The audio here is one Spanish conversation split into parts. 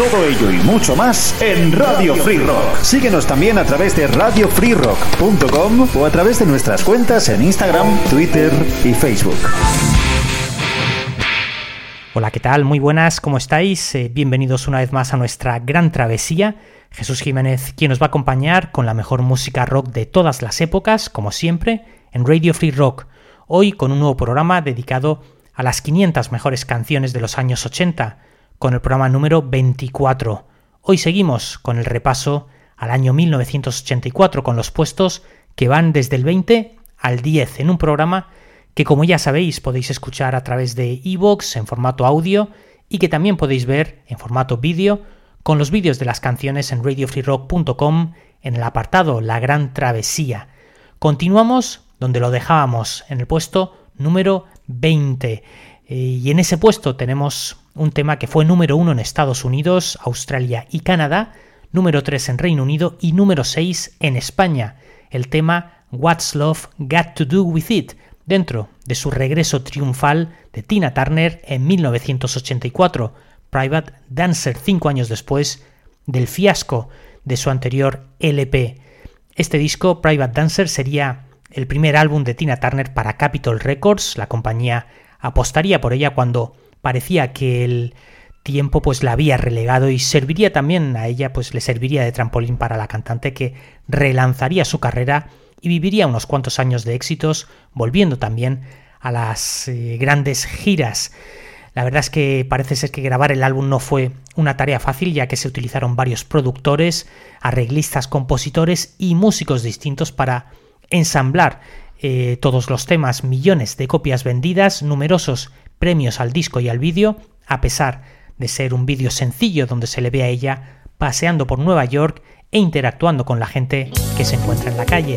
Todo ello y mucho más en Radio Free Rock. Síguenos también a través de radiofreerock.com o a través de nuestras cuentas en Instagram, Twitter y Facebook. Hola, ¿qué tal? Muy buenas, ¿cómo estáis? Eh, bienvenidos una vez más a nuestra gran travesía. Jesús Jiménez, quien nos va a acompañar con la mejor música rock de todas las épocas, como siempre, en Radio Free Rock, hoy con un nuevo programa dedicado a las 500 mejores canciones de los años 80, con el programa número 24. Hoy seguimos con el repaso al año 1984 con los puestos que van desde el 20 al 10 en un programa que como ya sabéis podéis escuchar a través de iVoox en formato audio y que también podéis ver en formato vídeo con los vídeos de las canciones en radiofreerock.com en el apartado La Gran Travesía. Continuamos donde lo dejábamos en el puesto número 20. Eh, y en ese puesto tenemos un tema que fue número 1 en Estados Unidos, Australia y Canadá, número 3 en Reino Unido y número 6 en España, el tema What's Love Got to Do With It, dentro de su regreso triunfal de Tina Turner en 1984, Private Dancer, cinco años después del fiasco de su anterior LP. Este disco, Private Dancer, sería el primer álbum de Tina Turner para Capitol Records, la compañía apostaría por ella cuando parecía que el tiempo pues la había relegado y serviría también a ella pues le serviría de trampolín para la cantante que relanzaría su carrera y viviría unos cuantos años de éxitos volviendo también a las eh, grandes giras. La verdad es que parece ser que grabar el álbum no fue una tarea fácil ya que se utilizaron varios productores, arreglistas, compositores y músicos distintos para ensamblar eh, todos los temas, millones de copias vendidas, numerosos premios al disco y al vídeo, a pesar de ser un vídeo sencillo donde se le ve a ella paseando por Nueva York e interactuando con la gente que se encuentra en la calle.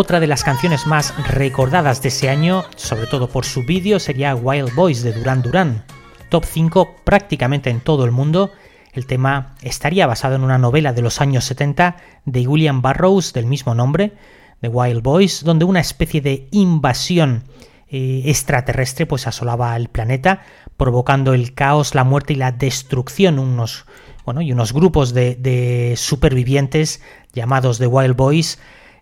Otra de las canciones más recordadas de ese año, sobre todo por su vídeo, sería Wild Boys de Duran Duran. Top 5 prácticamente en todo el mundo. El tema estaría basado en una novela de los años 70 de William Burroughs del mismo nombre, The Wild Boys, donde una especie de invasión eh, extraterrestre pues asolaba el planeta, provocando el caos, la muerte y la destrucción. Unos, bueno, y unos grupos de, de supervivientes llamados The Wild Boys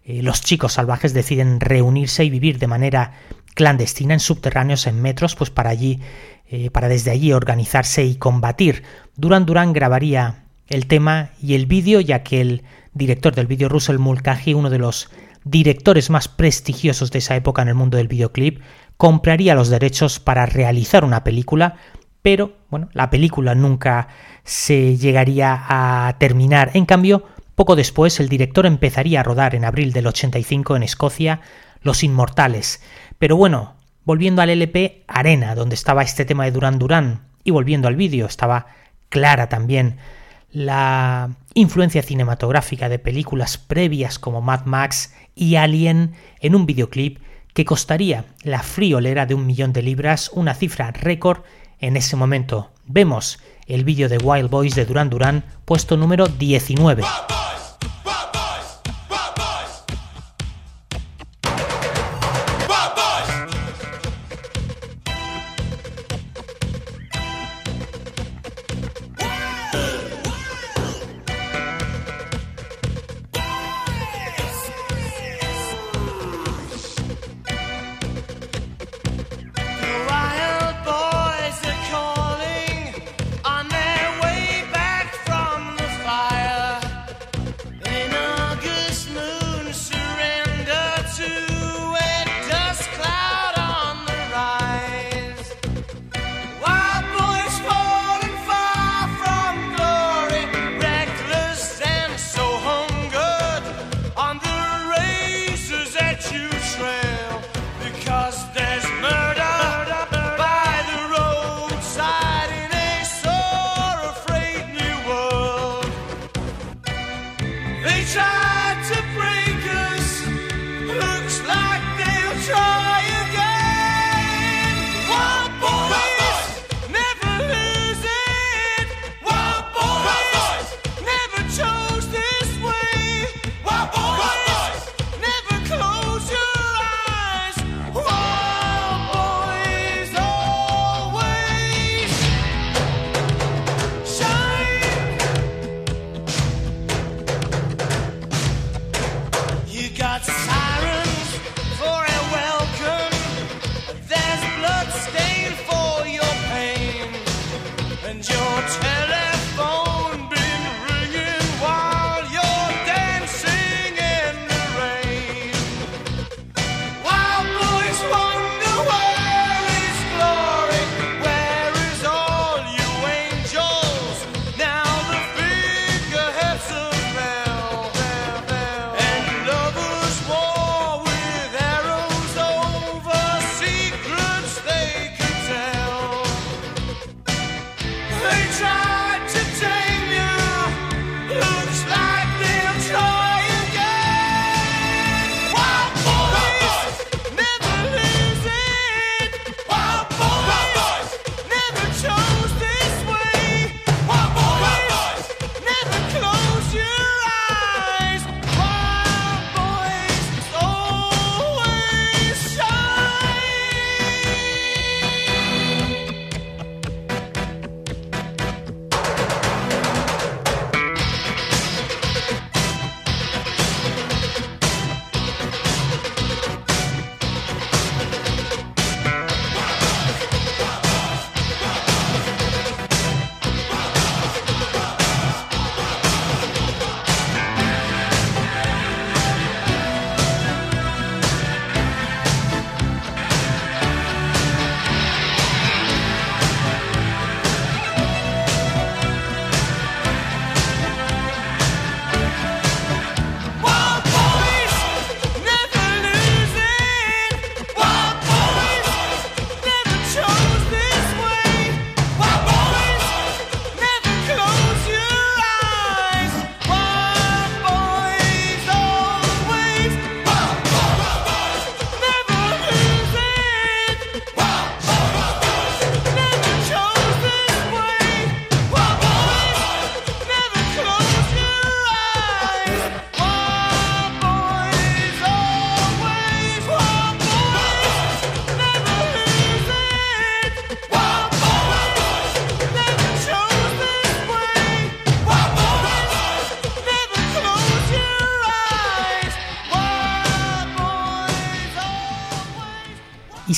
eh, los chicos salvajes deciden reunirse y vivir de manera clandestina en subterráneos en metros, pues para allí, eh, para desde allí organizarse y combatir. Duran Duran grabaría el tema y el vídeo, ya que el director del vídeo, Russell Mulcahy, uno de los directores más prestigiosos de esa época en el mundo del videoclip, compraría los derechos para realizar una película, pero bueno, la película nunca se llegaría a terminar. En cambio, poco después, el director empezaría a rodar en abril del 85 en Escocia Los Inmortales. Pero bueno, volviendo al LP Arena, donde estaba este tema de Duran Duran, y volviendo al vídeo, estaba clara también la influencia cinematográfica de películas previas como Mad Max y Alien en un videoclip que costaría la friolera de un millón de libras, una cifra récord en ese momento. Vemos el vídeo de Wild Boys de Duran Duran, puesto número 19.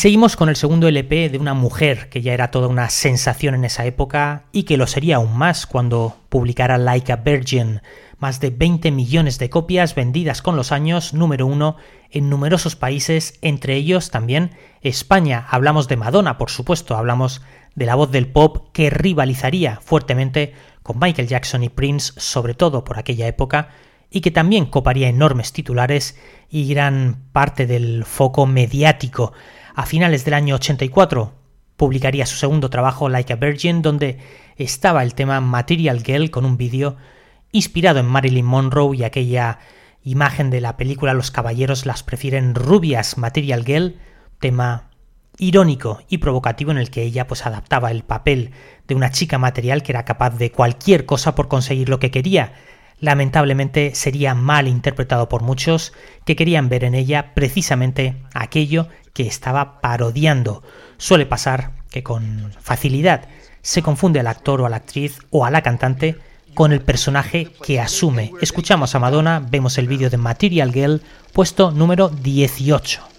Seguimos con el segundo LP de una mujer que ya era toda una sensación en esa época y que lo sería aún más cuando publicara Like a Virgin, más de 20 millones de copias vendidas con los años, número uno en numerosos países, entre ellos también España. Hablamos de Madonna, por supuesto, hablamos de la voz del pop que rivalizaría fuertemente con Michael Jackson y Prince, sobre todo por aquella época, y que también coparía enormes titulares y gran parte del foco mediático. A finales del año 84 publicaría su segundo trabajo, Like a Virgin, donde estaba el tema Material Girl con un vídeo inspirado en Marilyn Monroe y aquella imagen de la película Los caballeros las prefieren rubias, Material Girl, tema irónico y provocativo en el que ella pues adaptaba el papel de una chica material que era capaz de cualquier cosa por conseguir lo que quería. Lamentablemente sería mal interpretado por muchos que querían ver en ella precisamente aquello que estaba parodiando. Suele pasar que con facilidad se confunde al actor o a la actriz o a la cantante con el personaje que asume. Escuchamos a Madonna, vemos el vídeo de Material Girl, puesto número 18.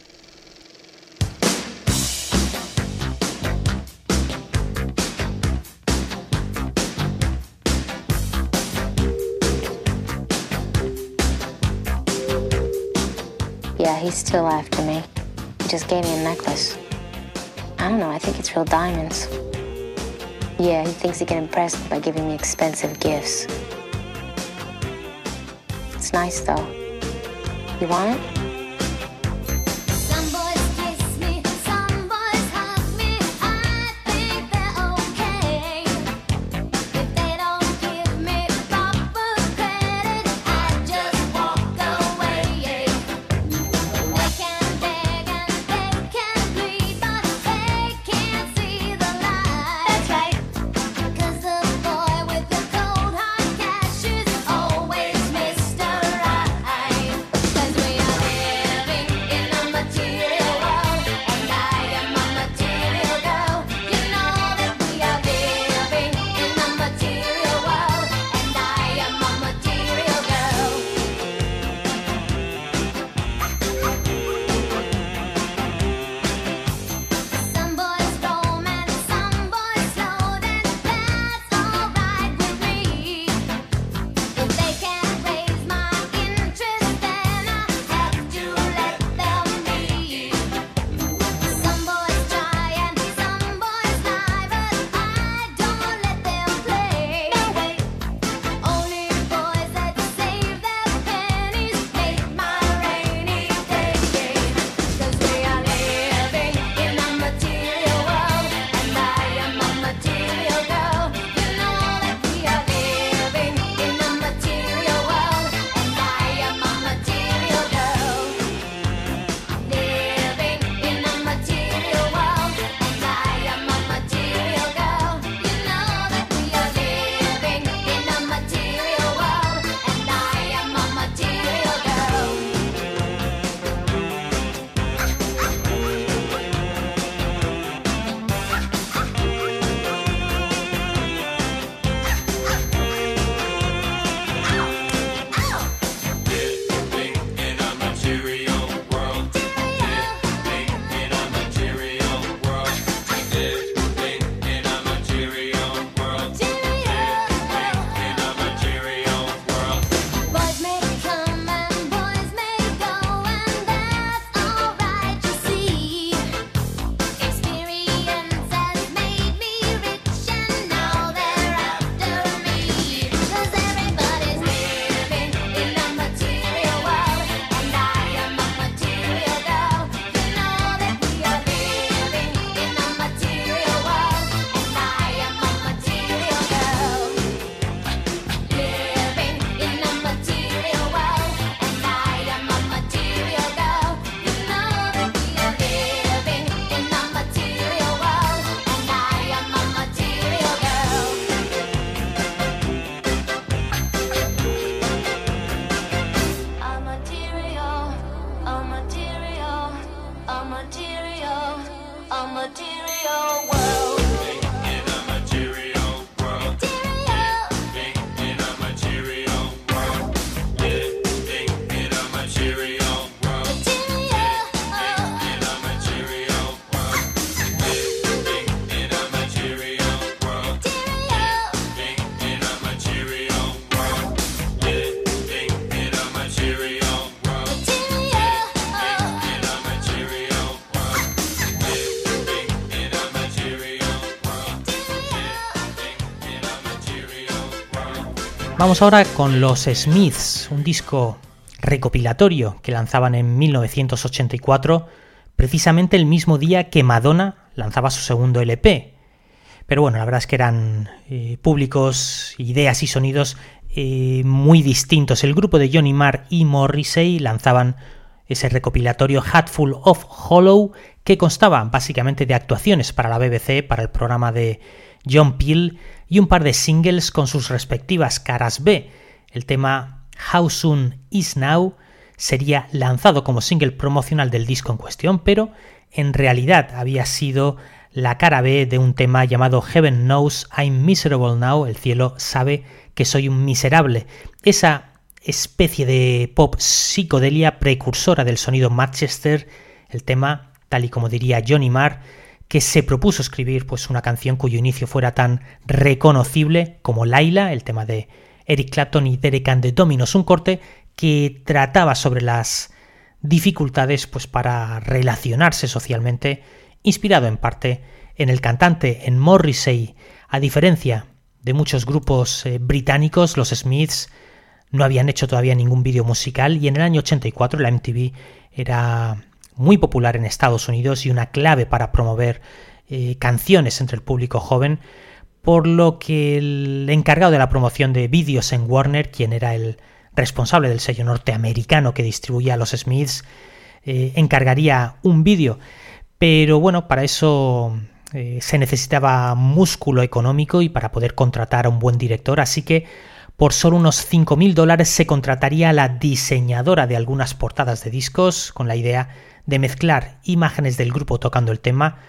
He's still after me. He just gave me a necklace. I don't know, I think it's real diamonds. Yeah, he thinks he can impress me by giving me expensive gifts. It's nice though. You want it? Vamos ahora con los Smiths, un disco recopilatorio que lanzaban en 1984, precisamente el mismo día que Madonna lanzaba su segundo LP. Pero bueno, la verdad es que eran eh, públicos, ideas y sonidos eh, muy distintos. El grupo de Johnny Marr y Morrissey lanzaban ese recopilatorio Hatful of Hollow que constaba básicamente de actuaciones para la BBC, para el programa de John Peel y un par de singles con sus respectivas caras B. El tema How Soon Is Now sería lanzado como single promocional del disco en cuestión, pero en realidad había sido la cara B de un tema llamado Heaven Knows I'm Miserable Now, el cielo sabe que soy un miserable. Esa especie de pop psicodelia precursora del sonido Manchester, el tema, tal y como diría Johnny Marr, que se propuso escribir pues una canción cuyo inicio fuera tan reconocible como Laila, el tema de Eric Clapton y Derek and the Dominos, un corte que trataba sobre las dificultades pues para relacionarse socialmente, inspirado en parte en el cantante en Morrissey, a diferencia de muchos grupos eh, británicos, los Smiths no habían hecho todavía ningún vídeo musical y en el año 84 la MTV era muy popular en Estados Unidos y una clave para promover eh, canciones entre el público joven, por lo que el encargado de la promoción de vídeos en Warner, quien era el responsable del sello norteamericano que distribuía a los Smiths, eh, encargaría un vídeo. Pero bueno, para eso eh, se necesitaba músculo económico y para poder contratar a un buen director, así que por solo unos 5.000 dólares se contrataría a la diseñadora de algunas portadas de discos con la idea de mezclar imágenes del grupo tocando el tema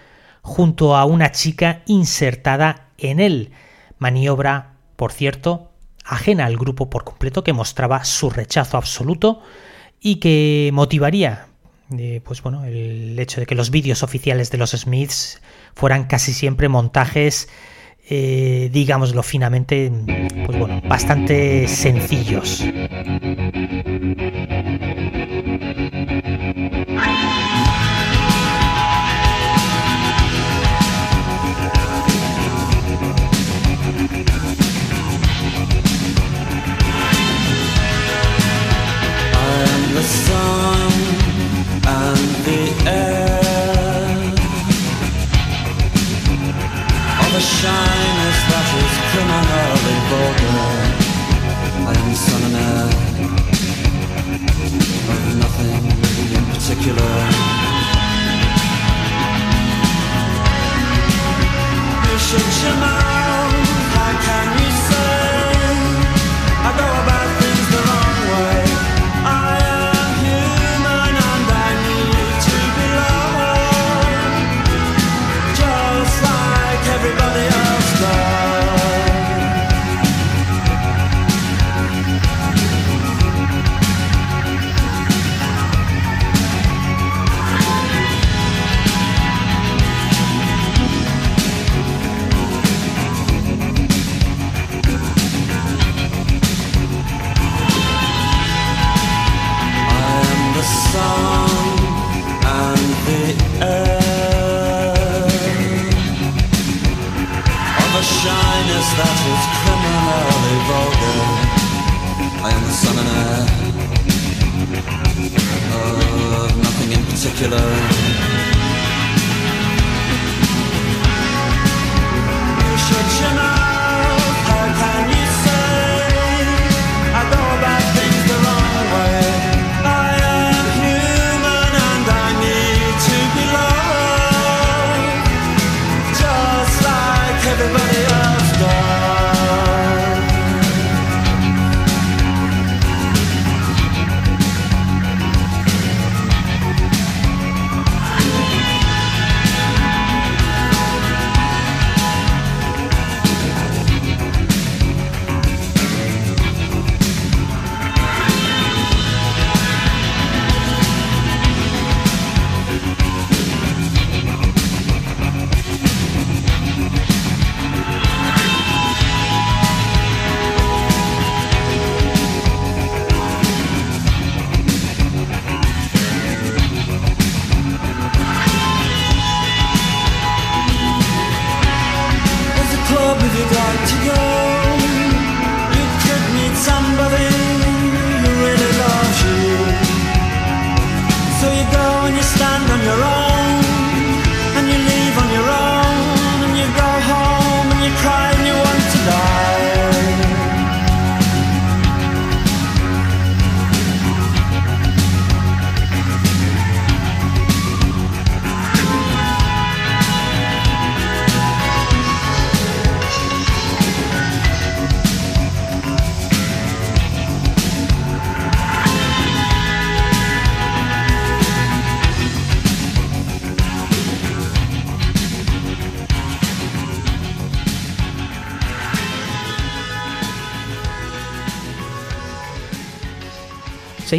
junto a una chica insertada en él. Maniobra, por cierto, ajena al grupo por completo que mostraba su rechazo absoluto y que motivaría eh, pues bueno, el hecho de que los vídeos oficiales de los Smiths fueran casi siempre montajes eh, digámoslo finamente, pues bueno, bastante sencillos. You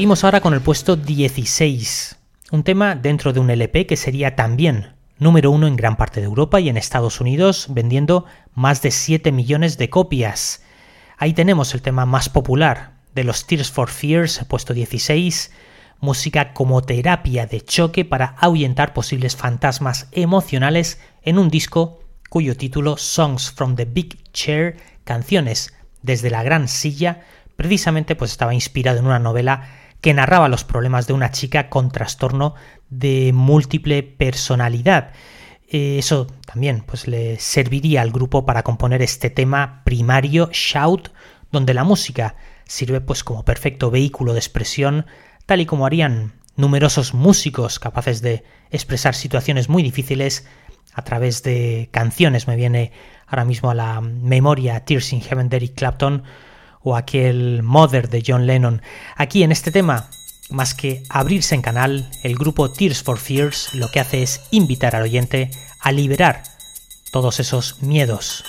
Seguimos ahora con el puesto 16, un tema dentro de un LP que sería también número uno en gran parte de Europa y en Estados Unidos, vendiendo más de 7 millones de copias. Ahí tenemos el tema más popular de los Tears for Fears, puesto 16, música como terapia de choque para ahuyentar posibles fantasmas emocionales en un disco cuyo título Songs from the Big Chair, canciones desde la gran silla, precisamente pues estaba inspirado en una novela que narraba los problemas de una chica con trastorno de múltiple personalidad. Eh, eso también pues, le serviría al grupo para componer este tema primario, Shout, donde la música sirve pues, como perfecto vehículo de expresión, tal y como harían numerosos músicos capaces de expresar situaciones muy difíciles a través de canciones. Me viene ahora mismo a la memoria Tears in Heaven de Eric Clapton o aquel Mother de John Lennon. Aquí en este tema, más que abrirse en canal, el grupo Tears for Fears lo que hace es invitar al oyente a liberar todos esos miedos.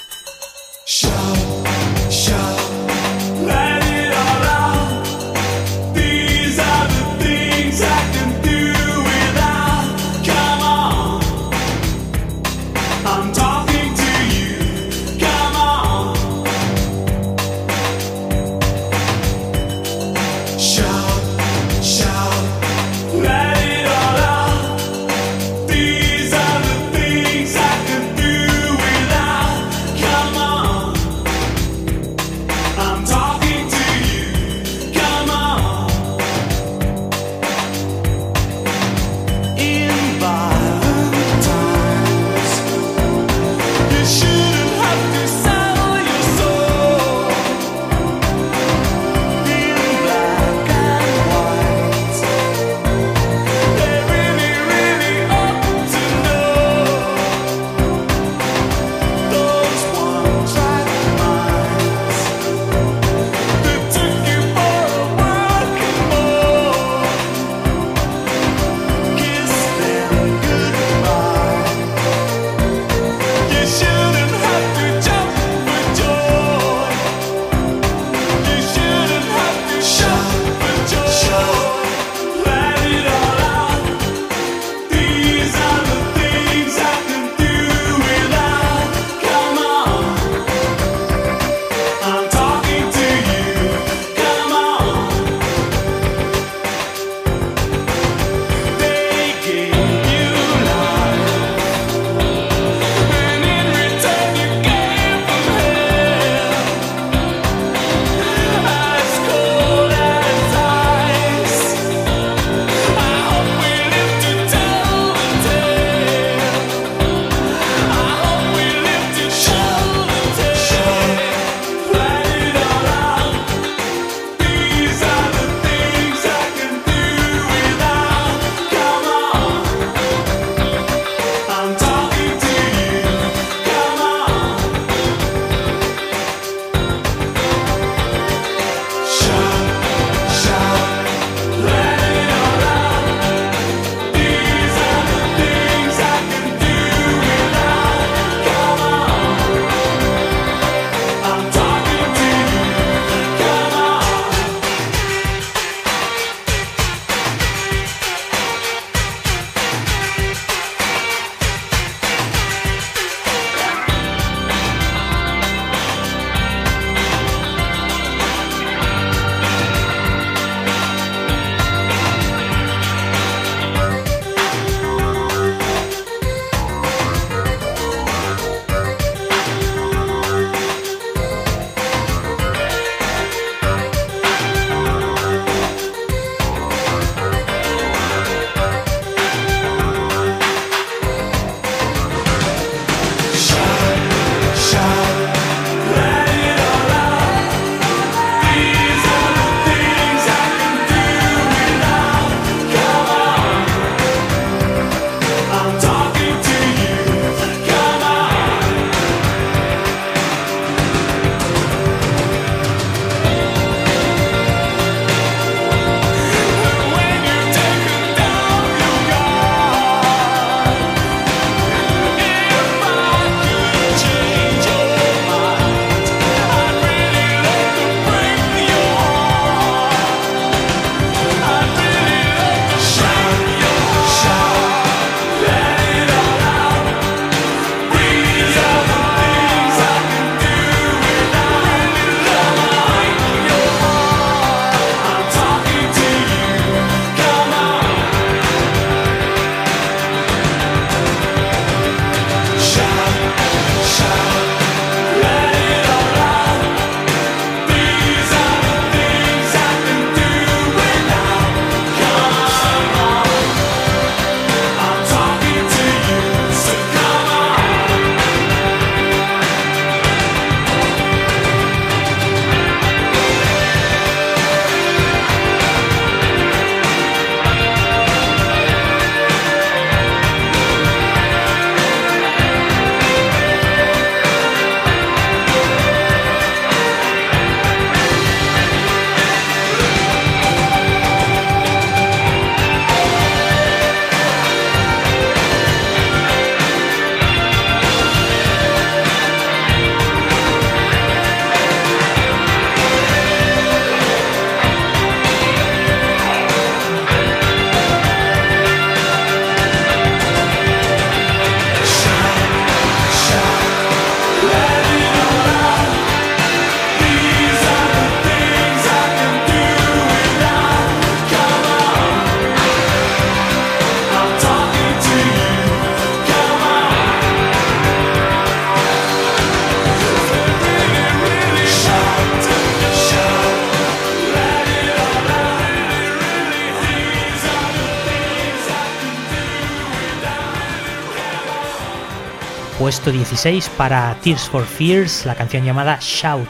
Puesto 16 para Tears for Fears, la canción llamada Shout.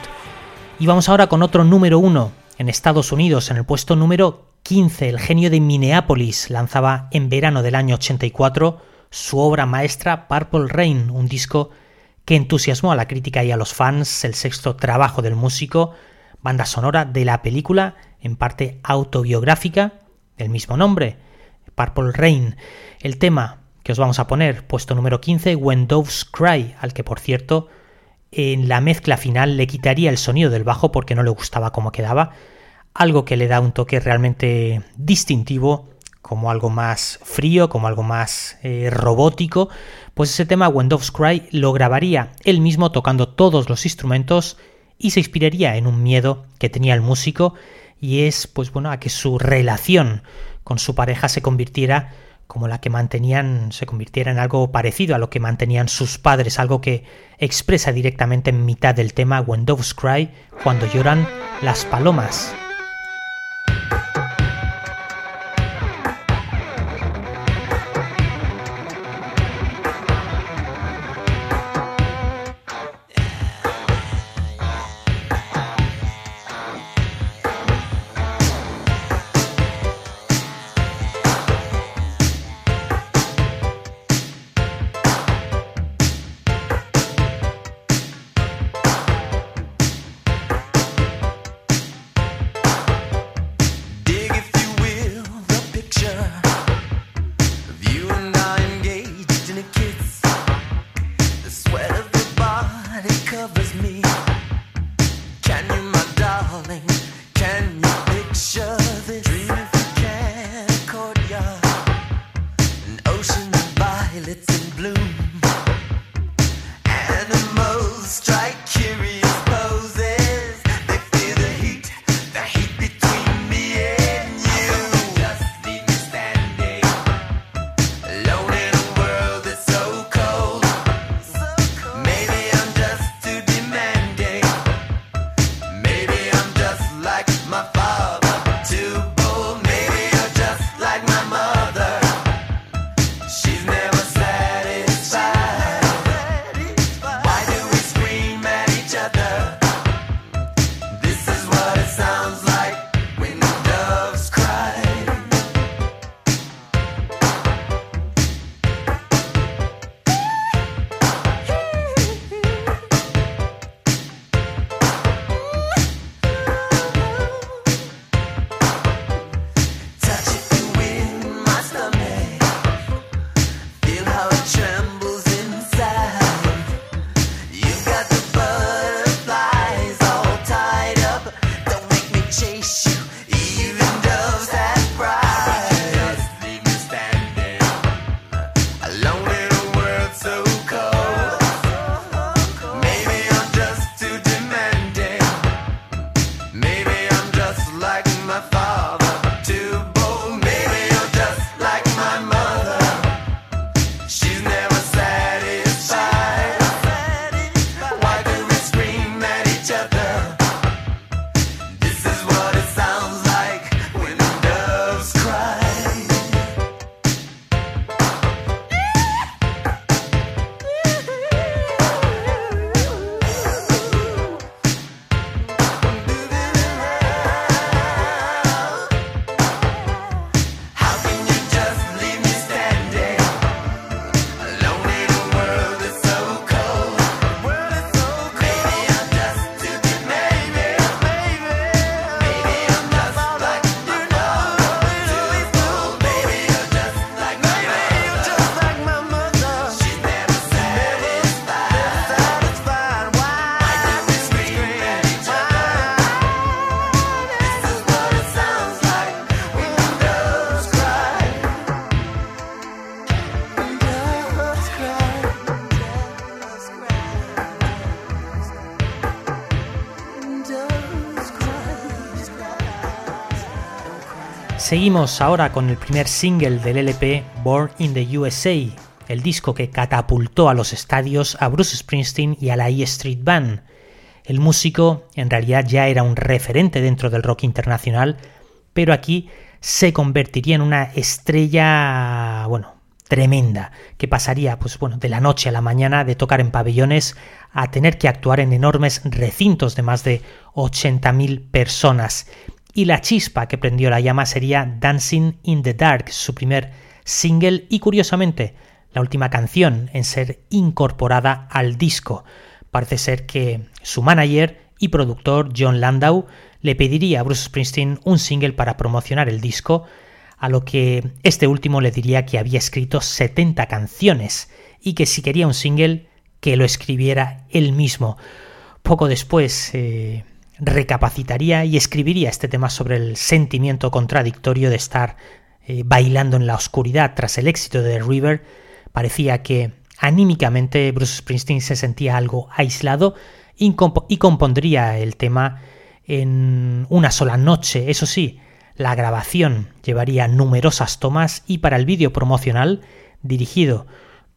Y vamos ahora con otro número 1 en Estados Unidos, en el puesto número 15, el genio de Minneapolis lanzaba en verano del año 84 su obra maestra Purple Rain, un disco que entusiasmó a la crítica y a los fans, el sexto trabajo del músico, banda sonora de la película, en parte autobiográfica, del mismo nombre, Purple Rain. El tema que os vamos a poner, puesto número 15, When Doves Cry, al que por cierto en la mezcla final le quitaría el sonido del bajo porque no le gustaba cómo quedaba, algo que le da un toque realmente distintivo, como algo más frío, como algo más eh, robótico, pues ese tema When Doves Cry lo grabaría él mismo tocando todos los instrumentos y se inspiraría en un miedo que tenía el músico y es pues bueno a que su relación con su pareja se convirtiera como la que mantenían se convirtiera en algo parecido a lo que mantenían sus padres, algo que expresa directamente en mitad del tema When Doves Cry, cuando lloran las palomas. Seguimos ahora con el primer single del LP Born in the USA, el disco que catapultó a los estadios a Bruce Springsteen y a la E Street Band. El músico en realidad ya era un referente dentro del rock internacional, pero aquí se convertiría en una estrella, bueno, tremenda, que pasaría pues bueno, de la noche a la mañana de tocar en pabellones a tener que actuar en enormes recintos de más de 80.000 personas. Y la chispa que prendió la llama sería Dancing in the Dark, su primer single y curiosamente la última canción en ser incorporada al disco. Parece ser que su manager y productor John Landau le pediría a Bruce Springsteen un single para promocionar el disco, a lo que este último le diría que había escrito 70 canciones y que si quería un single que lo escribiera él mismo. Poco después eh, recapacitaría y escribiría este tema sobre el sentimiento contradictorio de estar eh, bailando en la oscuridad tras el éxito de River Parecía que anímicamente Bruce Springsteen se sentía algo aislado y, compondría el tema en una sola noche. Eso sí, la grabación llevaría numerosas tomas y para el vídeo promocional, dirigido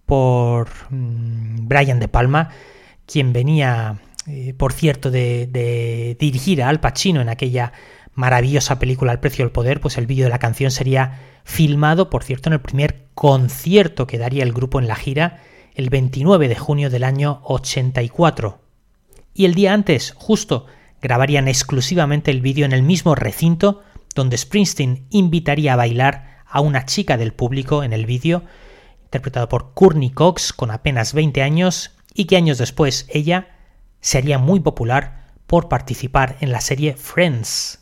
por mm, Brian De Palma, quien venía, eh, por cierto, de, dirigir a Al Pacino en aquella maravillosa película El precio del poder, pues el vídeo de la canción sería filmado, por cierto, en el primer concierto que daría el grupo en la gira el 29 de junio del año 84. Y el día antes, justo, grabarían exclusivamente el vídeo en el mismo recinto donde Springsteen invitaría a bailar a una chica del público en el vídeo, interpretado por Courtney Cox con apenas 20 años y que años después ella sería muy popular por participar en la serie Friends.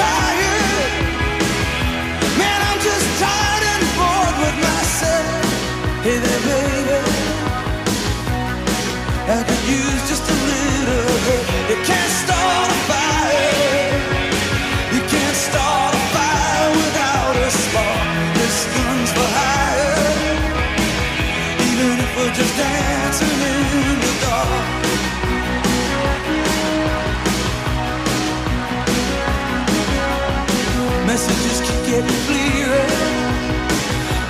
trying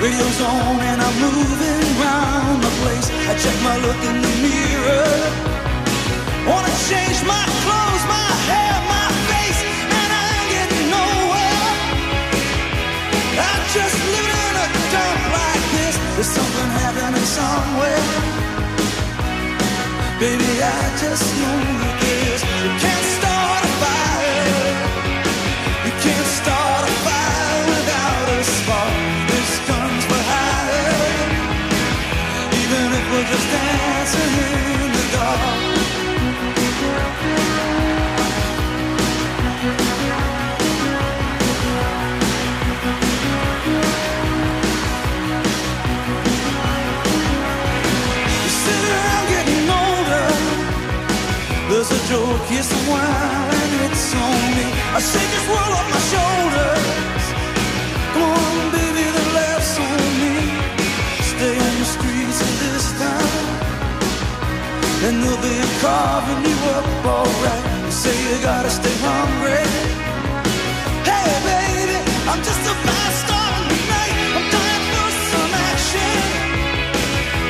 Radio's on and I'm moving around the place. I check my look in the mirror. Wanna change my clothes, my hair, my face, and I ain't getting nowhere. I just live in a dump like this. There's something happening somewhere. Baby, I just know this. You can't joke, here's some wine, it's on me. I shake this world off my shoulders. Come on, baby, the laughs on me. Stay on the streets of this town, and they'll be carving you up alright. Say you gotta stay hungry. Hey, baby, I'm just a fast star tonight. I'm dying for some action.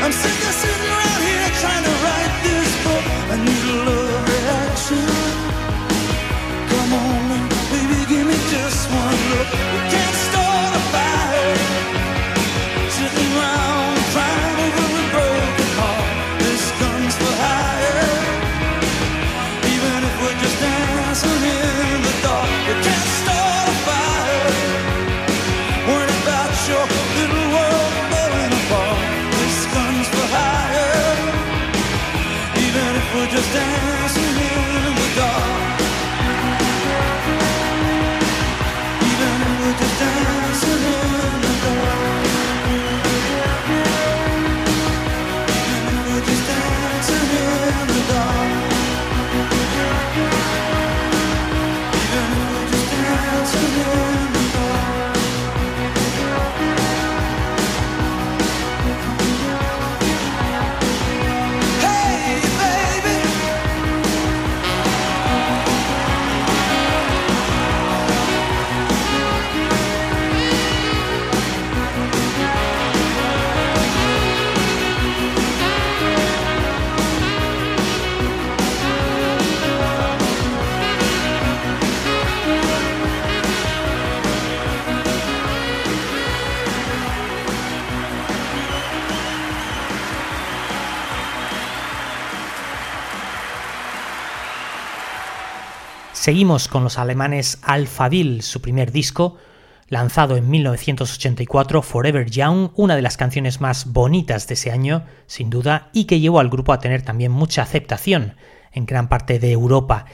I'm sick of sitting around Seguimos con los alemanes Alphaville, su primer disco, lanzado en 1984, Forever Young, una de las canciones más bonitas de ese año, sin duda, y que llevó al grupo a tener también mucha aceptación en gran parte de Europa.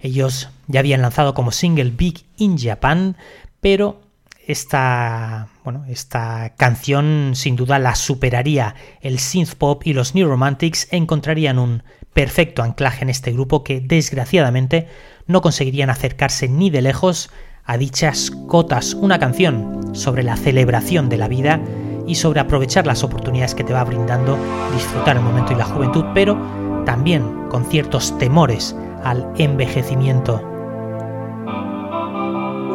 Ellos ya habían lanzado como single Big in Japan, pero esta, bueno, esta canción sin duda la superaría. El synth pop y los New Romantics encontrarían un perfecto anclaje en este grupo que desgraciadamente no conseguirían acercarse ni de lejos a dichas cotas, una canción sobre la celebración de la vida y sobre aprovechar las oportunidades que te va brindando disfrutar el momento y la juventud, pero también con ciertos temores al envejecimiento.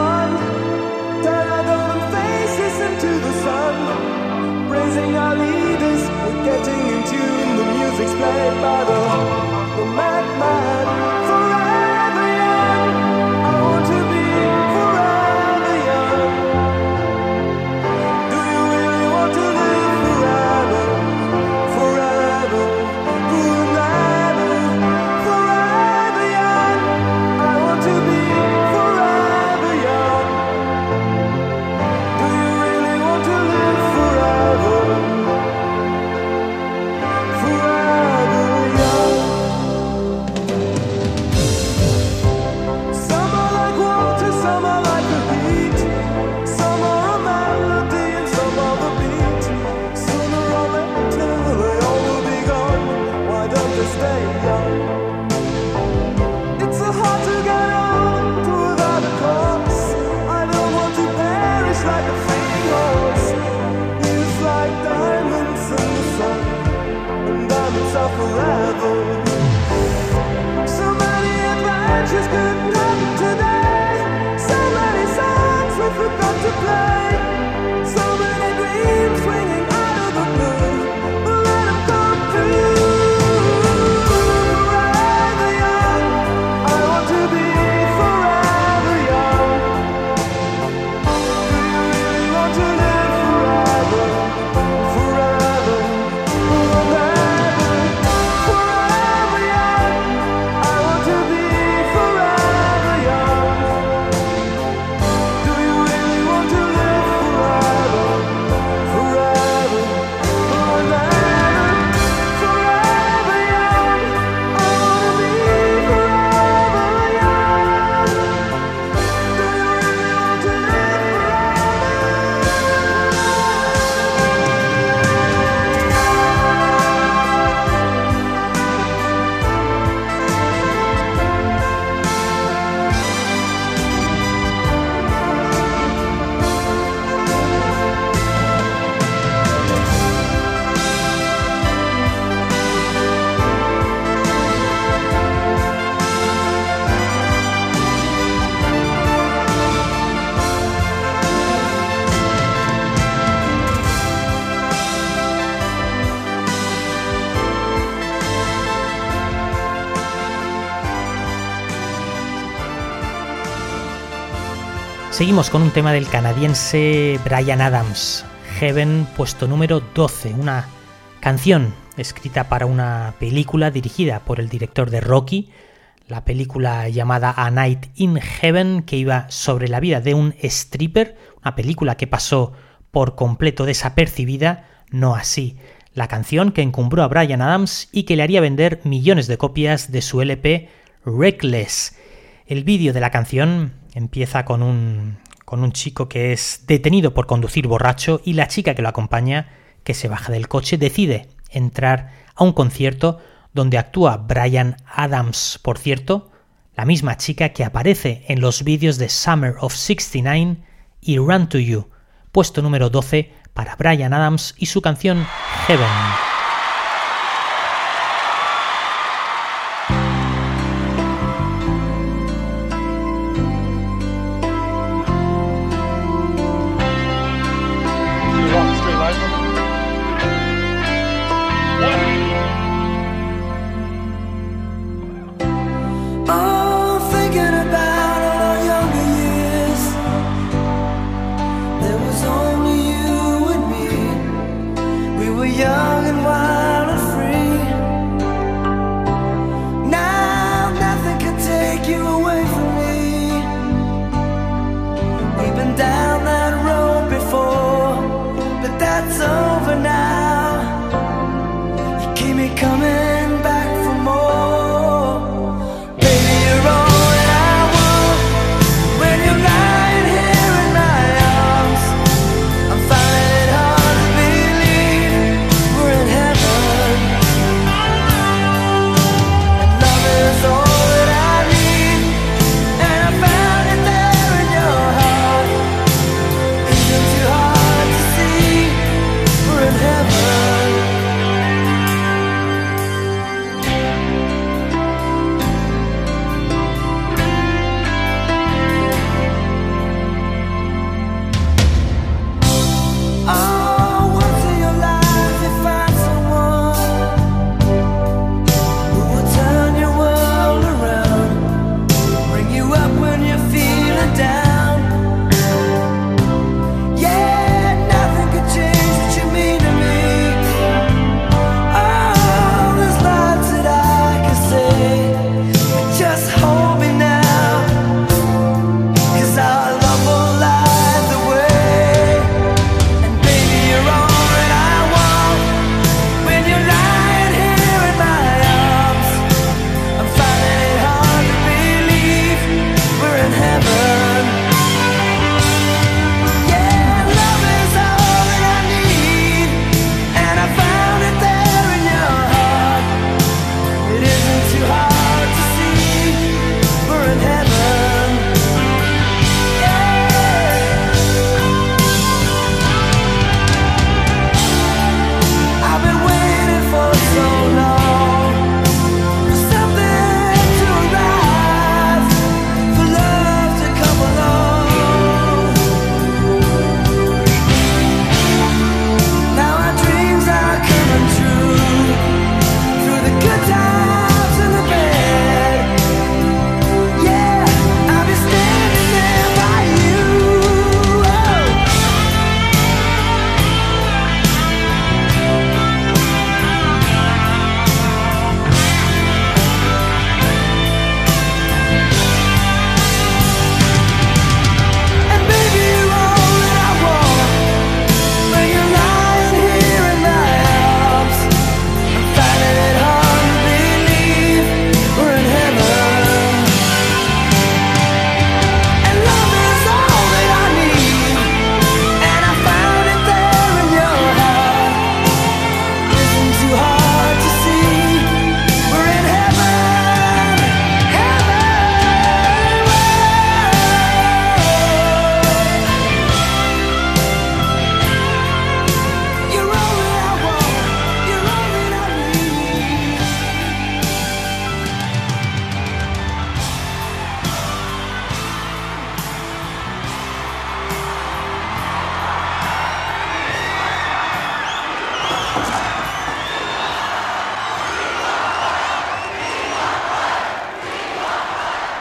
won? Turn our golden faces into the sun. Praising our leaders, we're getting in tune. The music's played by the, the madman. Seguimos con un tema del canadiense Brian Adams, Heaven, puesto número 12, una canción escrita para una película dirigida por el director de Rocky, la película llamada A Night in Heaven, que iba sobre la vida de un stripper, una película que pasó por completo desapercibida, no así la canción que encumbró a Brian Adams y que le haría vender millones de copias de su LP Reckless. El vídeo de la canción Empieza con un, con un chico que es detenido por conducir borracho y la chica que lo acompaña, que se baja del coche, decide entrar a un concierto donde actúa Brian Adams, por cierto, la misma chica que aparece en los vídeos de Summer of 69 y Run to You, puesto número 12 para Brian Adams y su canción Heaven.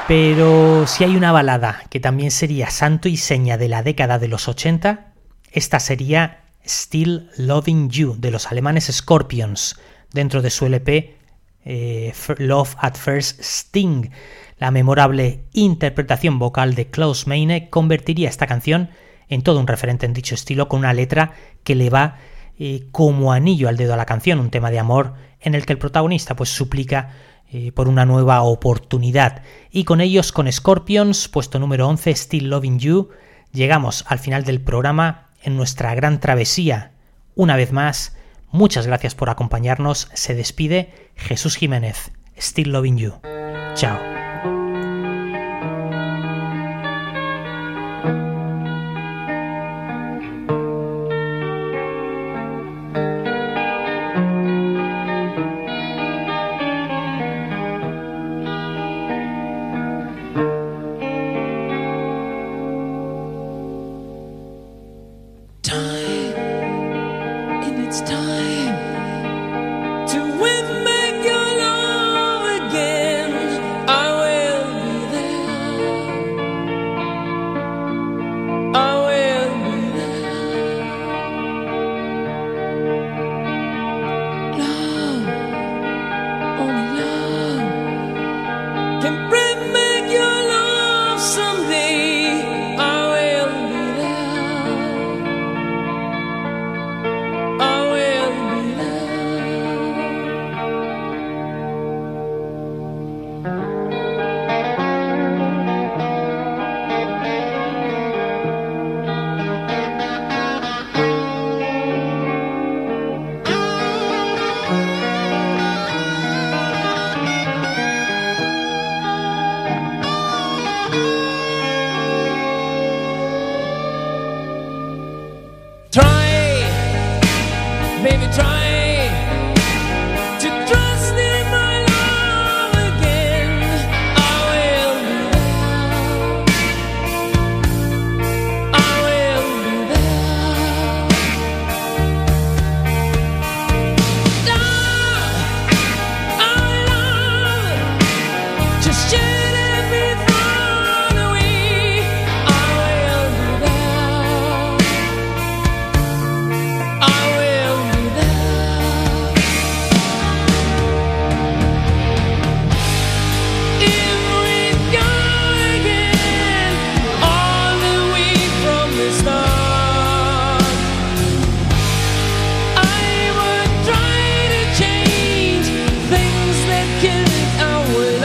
Pero si hay una balada que también sería santo y seña de la década de los 80, esta sería Still Loving You de los alemanes Scorpions, dentro de su LP eh, Love at First Sting. La memorable interpretación vocal de Klaus Meine convertiría esta canción en todo un referente en dicho estilo con una letra que le va eh, como anillo al dedo a la canción, un tema de amor en el que el protagonista pues suplica eh, por una nueva oportunidad. Y con ellos, con Scorpions, puesto número 11, Still Loving You, llegamos al final del programa en nuestra gran travesía. Una vez más, muchas gracias por acompañarnos. Se despide Jesús Jiménez. Still Loving You. Chao. killing hours.